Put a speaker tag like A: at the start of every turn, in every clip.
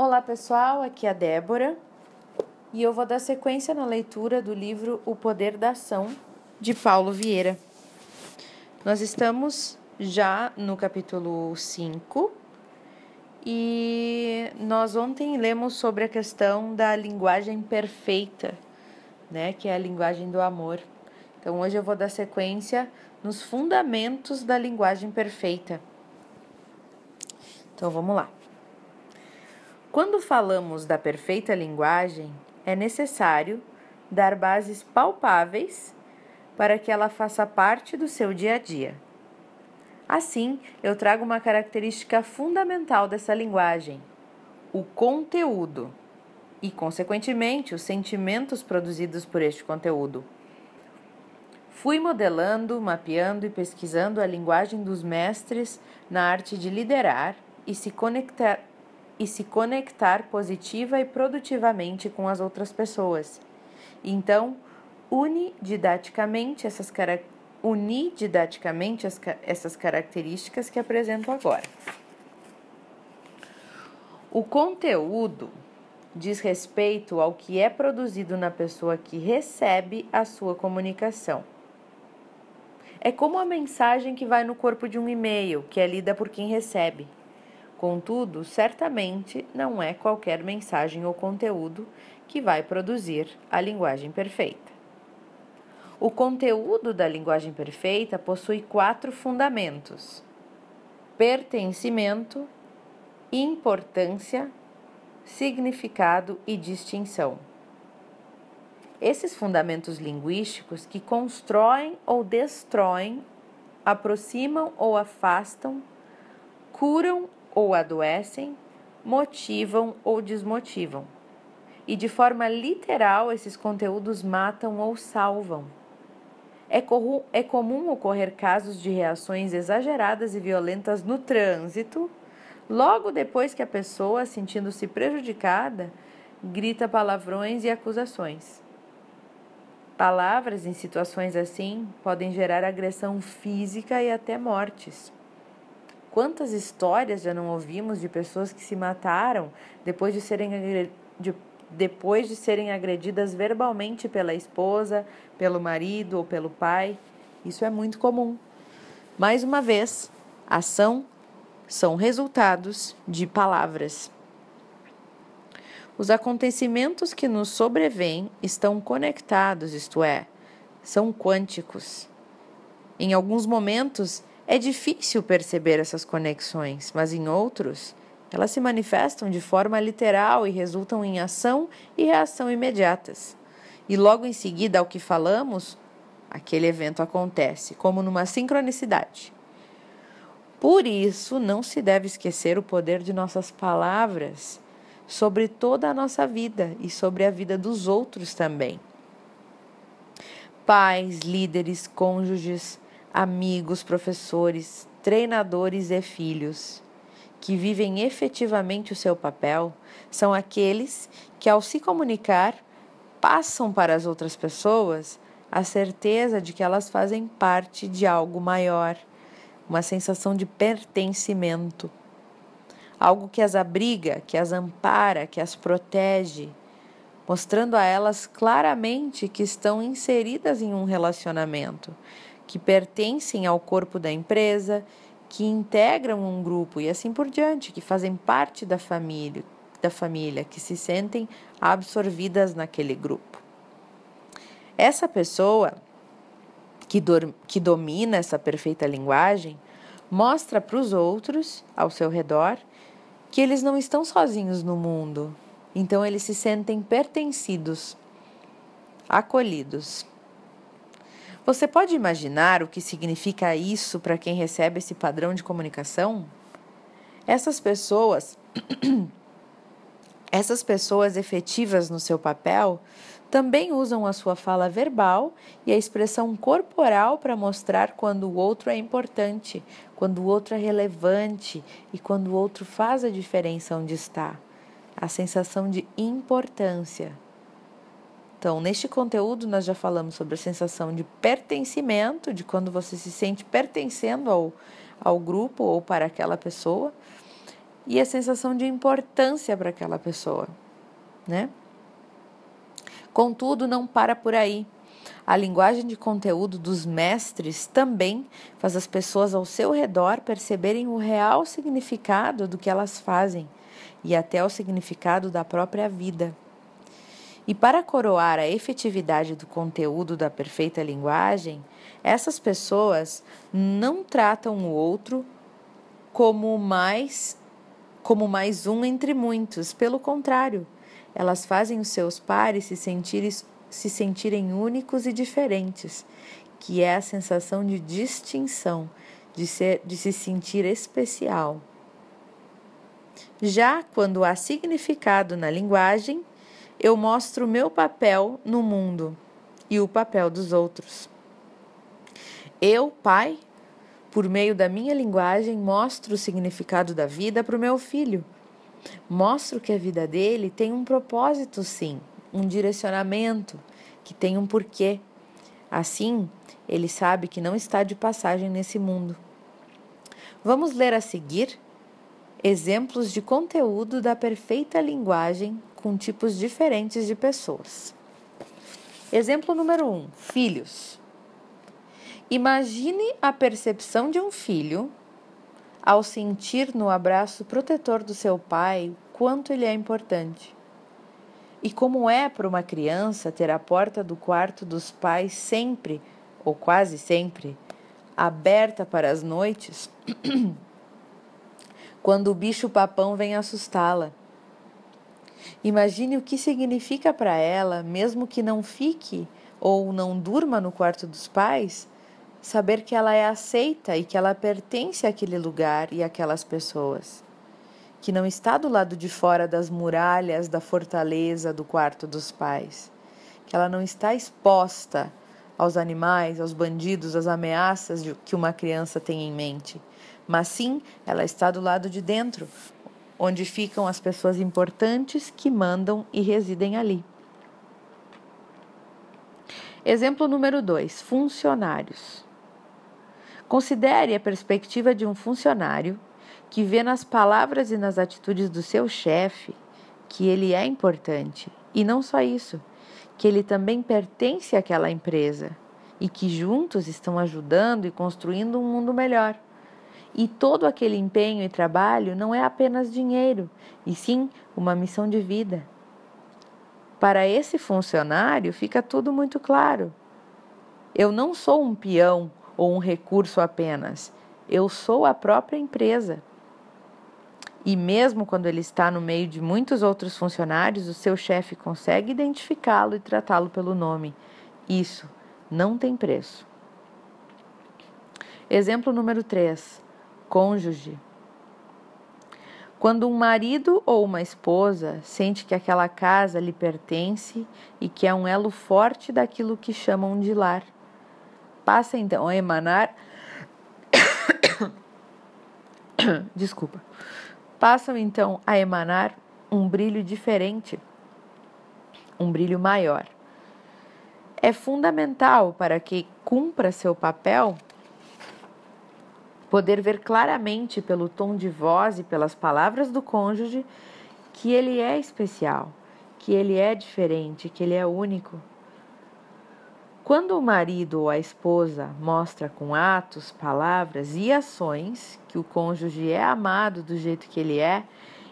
A: Olá pessoal, aqui é a Débora e eu vou dar sequência na leitura do livro O Poder da Ação de Paulo Vieira. Nós estamos já no capítulo 5 e nós ontem lemos sobre a questão da linguagem perfeita, né, que é a linguagem do amor. Então hoje eu vou dar sequência nos fundamentos da linguagem perfeita. Então vamos lá. Quando falamos da perfeita linguagem, é necessário dar bases palpáveis para que ela faça parte do seu dia a dia. Assim, eu trago uma característica fundamental dessa linguagem: o conteúdo e, consequentemente, os sentimentos produzidos por este conteúdo. Fui modelando, mapeando e pesquisando a linguagem dos mestres na arte de liderar e se conectar e se conectar positiva e produtivamente com as outras pessoas. Então, une didaticamente essas, uni didaticamente as, essas características que apresento agora. O conteúdo diz respeito ao que é produzido na pessoa que recebe a sua comunicação. É como a mensagem que vai no corpo de um e-mail, que é lida por quem recebe. Contudo, certamente não é qualquer mensagem ou conteúdo que vai produzir a linguagem perfeita. O conteúdo da linguagem perfeita possui quatro fundamentos: pertencimento, importância, significado e distinção. Esses fundamentos linguísticos que constroem ou destroem, aproximam ou afastam, curam ou adoecem, motivam ou desmotivam. E de forma literal, esses conteúdos matam ou salvam. É, é comum ocorrer casos de reações exageradas e violentas no trânsito, logo depois que a pessoa, sentindo-se prejudicada, grita palavrões e acusações. Palavras em situações assim podem gerar agressão física e até mortes. Quantas histórias já não ouvimos de pessoas que se mataram depois de serem, de, depois de serem agredidas verbalmente pela esposa, pelo marido ou pelo pai? Isso é muito comum. Mais uma vez, ação são resultados de palavras. Os acontecimentos que nos sobrevêm estão conectados, isto é, são quânticos. Em alguns momentos, é difícil perceber essas conexões, mas em outros, elas se manifestam de forma literal e resultam em ação e reação imediatas. E logo em seguida ao que falamos, aquele evento acontece, como numa sincronicidade. Por isso, não se deve esquecer o poder de nossas palavras sobre toda a nossa vida e sobre a vida dos outros também. Pais, líderes, cônjuges, amigos, professores, treinadores e filhos, que vivem efetivamente o seu papel, são aqueles que, ao se comunicar, passam para as outras pessoas a certeza de que elas fazem parte de algo maior, uma sensação de pertencimento, algo que as abriga, que as ampara, que as protege, mostrando a elas claramente que estão inseridas em um relacionamento que pertencem ao corpo da empresa, que integram um grupo e assim por diante, que fazem parte da família, da família, que se sentem absorvidas naquele grupo. Essa pessoa que, do, que domina essa perfeita linguagem mostra para os outros ao seu redor que eles não estão sozinhos no mundo, então eles se sentem pertencidos, acolhidos. Você pode imaginar o que significa isso para quem recebe esse padrão de comunicação? Essas pessoas, essas pessoas efetivas no seu papel, também usam a sua fala verbal e a expressão corporal para mostrar quando o outro é importante, quando o outro é relevante e quando o outro faz a diferença onde está. A sensação de importância. Então, neste conteúdo, nós já falamos sobre a sensação de pertencimento, de quando você se sente pertencendo ao, ao grupo ou para aquela pessoa. e a sensação de importância para aquela pessoa, né? Contudo, não para por aí. A linguagem de conteúdo dos mestres também faz as pessoas ao seu redor perceberem o real significado do que elas fazem e até o significado da própria vida. E para coroar a efetividade do conteúdo da perfeita linguagem, essas pessoas não tratam o outro como mais como mais um entre muitos, pelo contrário, elas fazem os seus pares se sentirem, se sentirem únicos e diferentes, que é a sensação de distinção, de, ser, de se sentir especial. Já quando há significado na linguagem, eu mostro o meu papel no mundo e o papel dos outros. Eu, pai, por meio da minha linguagem, mostro o significado da vida para o meu filho. Mostro que a vida dele tem um propósito, sim, um direcionamento, que tem um porquê. Assim, ele sabe que não está de passagem nesse mundo. Vamos ler a seguir exemplos de conteúdo da perfeita linguagem com tipos diferentes de pessoas. Exemplo número 1: um, filhos. Imagine a percepção de um filho ao sentir no abraço protetor do seu pai quanto ele é importante. E como é para uma criança ter a porta do quarto dos pais sempre, ou quase sempre, aberta para as noites, quando o bicho-papão vem assustá-la. Imagine o que significa para ela, mesmo que não fique ou não durma no quarto dos pais, saber que ela é aceita e que ela pertence àquele lugar e àquelas pessoas, que não está do lado de fora das muralhas da fortaleza do quarto dos pais, que ela não está exposta aos animais, aos bandidos, às ameaças que uma criança tem em mente, mas sim ela está do lado de dentro, onde ficam as pessoas importantes que mandam e residem ali. Exemplo número 2: funcionários. Considere a perspectiva de um funcionário que vê nas palavras e nas atitudes do seu chefe que ele é importante. E não só isso, que ele também pertence àquela empresa e que juntos estão ajudando e construindo um mundo melhor. E todo aquele empenho e trabalho não é apenas dinheiro, e sim uma missão de vida. Para esse funcionário fica tudo muito claro. Eu não sou um peão ou um recurso apenas, eu sou a própria empresa. E mesmo quando ele está no meio de muitos outros funcionários, o seu chefe consegue identificá-lo e tratá-lo pelo nome. Isso não tem preço. Exemplo número 3 cônjuge. Quando um marido ou uma esposa sente que aquela casa lhe pertence e que é um elo forte daquilo que chamam de lar, passa então a emanar. Desculpa. Passam então a emanar um brilho diferente, um brilho maior. É fundamental para que cumpra seu papel poder ver claramente pelo tom de voz e pelas palavras do cônjuge que ele é especial, que ele é diferente, que ele é único. Quando o marido ou a esposa mostra com atos, palavras e ações que o cônjuge é amado do jeito que ele é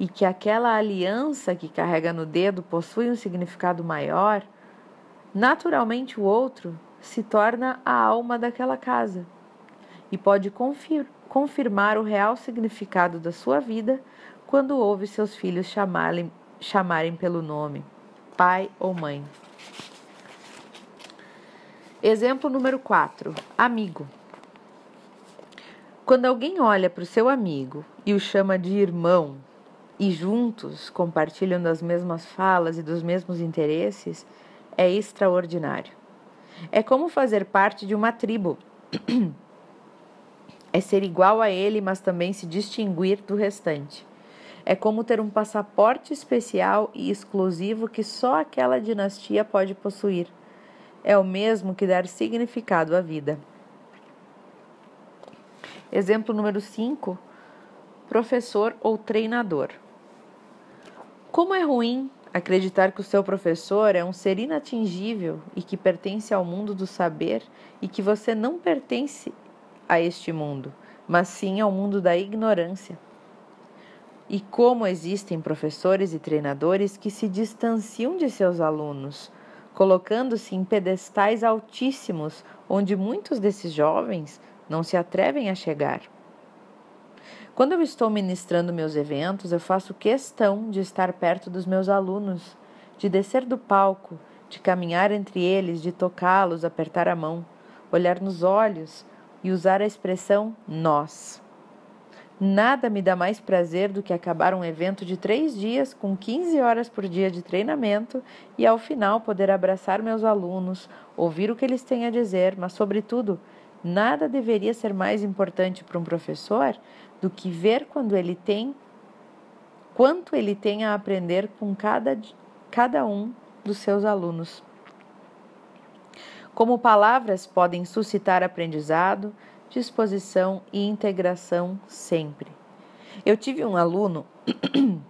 A: e que aquela aliança que carrega no dedo possui um significado maior, naturalmente o outro se torna a alma daquela casa e pode confir confirmar o real significado da sua vida quando ouve seus filhos chamarem, chamarem pelo nome, pai ou mãe. Exemplo número 4: amigo. Quando alguém olha para o seu amigo e o chama de irmão, e juntos compartilham das mesmas falas e dos mesmos interesses, é extraordinário. É como fazer parte de uma tribo. É ser igual a ele, mas também se distinguir do restante. É como ter um passaporte especial e exclusivo que só aquela dinastia pode possuir. É o mesmo que dar significado à vida. Exemplo número 5. professor ou treinador. Como é ruim acreditar que o seu professor é um ser inatingível e que pertence ao mundo do saber e que você não pertence a este mundo, mas sim ao mundo da ignorância. E como existem professores e treinadores que se distanciam de seus alunos, colocando-se em pedestais altíssimos onde muitos desses jovens não se atrevem a chegar. Quando eu estou ministrando meus eventos, eu faço questão de estar perto dos meus alunos, de descer do palco, de caminhar entre eles, de tocá-los, apertar a mão, olhar nos olhos e usar a expressão nós. Nada me dá mais prazer do que acabar um evento de três dias com 15 horas por dia de treinamento e ao final poder abraçar meus alunos, ouvir o que eles têm a dizer, mas, sobretudo, nada deveria ser mais importante para um professor do que ver quando ele tem quanto ele tem a aprender com cada, cada um dos seus alunos. Como palavras podem suscitar aprendizado, disposição e integração sempre. Eu tive um aluno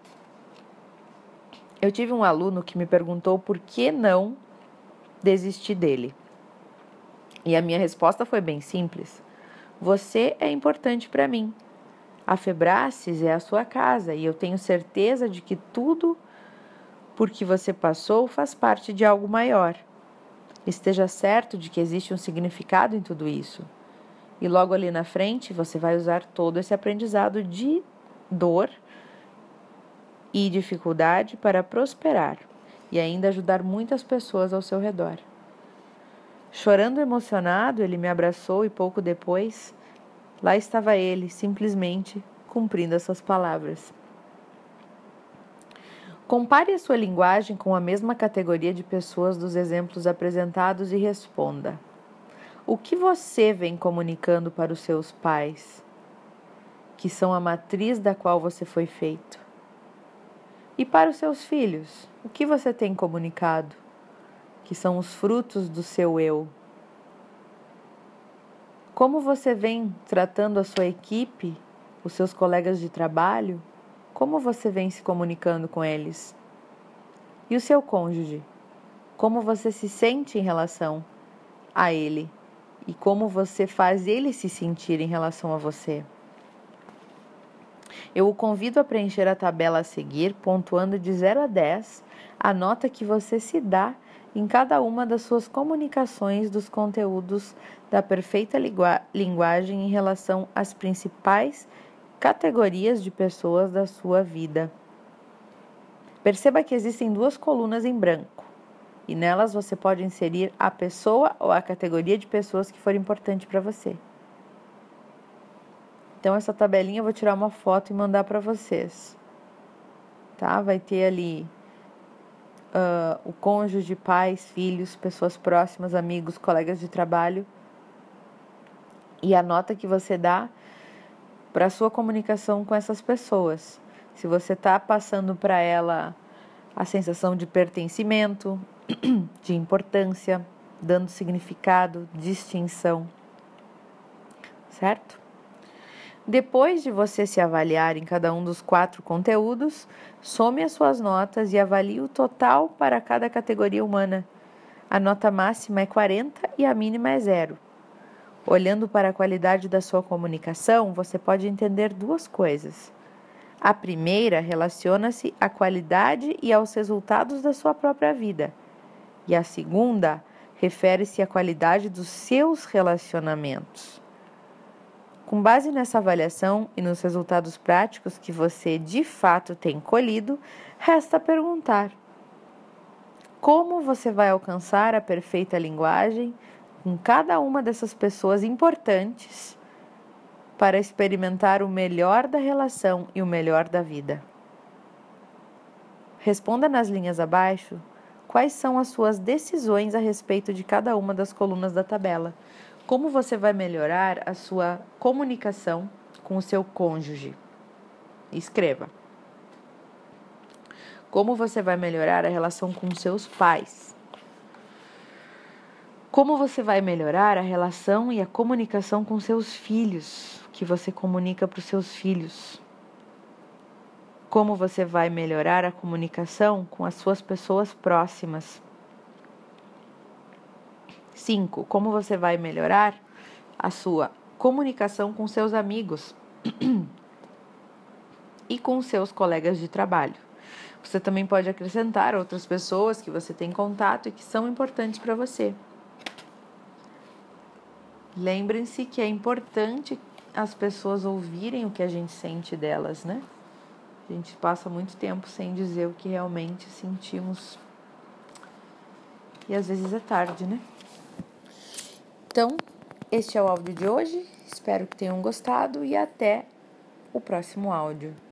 A: Eu tive um aluno que me perguntou por que não desistir dele. E a minha resposta foi bem simples. Você é importante para mim. A Febraces é a sua casa e eu tenho certeza de que tudo por que você passou faz parte de algo maior. Esteja certo de que existe um significado em tudo isso. E logo ali na frente você vai usar todo esse aprendizado de dor e dificuldade para prosperar e ainda ajudar muitas pessoas ao seu redor. Chorando emocionado, ele me abraçou e pouco depois Lá estava ele, simplesmente cumprindo essas palavras. Compare a sua linguagem com a mesma categoria de pessoas dos exemplos apresentados e responda: O que você vem comunicando para os seus pais, que são a matriz da qual você foi feito? E para os seus filhos, o que você tem comunicado, que são os frutos do seu eu? Como você vem tratando a sua equipe, os seus colegas de trabalho? Como você vem se comunicando com eles? E o seu cônjuge? Como você se sente em relação a ele? E como você faz ele se sentir em relação a você? Eu o convido a preencher a tabela a seguir, pontuando de 0 a 10 a nota que você se dá em cada uma das suas comunicações dos conteúdos da perfeita linguagem em relação às principais categorias de pessoas da sua vida. Perceba que existem duas colunas em branco e nelas você pode inserir a pessoa ou a categoria de pessoas que for importante para você. Então essa tabelinha eu vou tirar uma foto e mandar para vocês. Tá? Vai ter ali uh, o cônjuge, pais, filhos, pessoas próximas, amigos, colegas de trabalho e a nota que você dá para a sua comunicação com essas pessoas. Se você está passando para ela a sensação de pertencimento, de importância, dando significado, distinção, certo? Depois de você se avaliar em cada um dos quatro conteúdos, some as suas notas e avalie o total para cada categoria humana. A nota máxima é 40 e a mínima é zero. Olhando para a qualidade da sua comunicação, você pode entender duas coisas. A primeira relaciona-se à qualidade e aos resultados da sua própria vida, e a segunda refere-se à qualidade dos seus relacionamentos. Com base nessa avaliação e nos resultados práticos que você de fato tem colhido, resta perguntar: como você vai alcançar a perfeita linguagem com cada uma dessas pessoas importantes para experimentar o melhor da relação e o melhor da vida? Responda nas linhas abaixo quais são as suas decisões a respeito de cada uma das colunas da tabela. Como você vai melhorar a sua comunicação com o seu cônjuge? Escreva. Como você vai melhorar a relação com seus pais? Como você vai melhorar a relação e a comunicação com seus filhos? Que você comunica para os seus filhos? Como você vai melhorar a comunicação com as suas pessoas próximas? 5. Como você vai melhorar a sua comunicação com seus amigos e com seus colegas de trabalho? Você também pode acrescentar outras pessoas que você tem contato e que são importantes para você. Lembrem-se que é importante as pessoas ouvirem o que a gente sente delas, né? A gente passa muito tempo sem dizer o que realmente sentimos. E às vezes é tarde, né? Então, este é o áudio de hoje. Espero que tenham gostado e até o próximo áudio.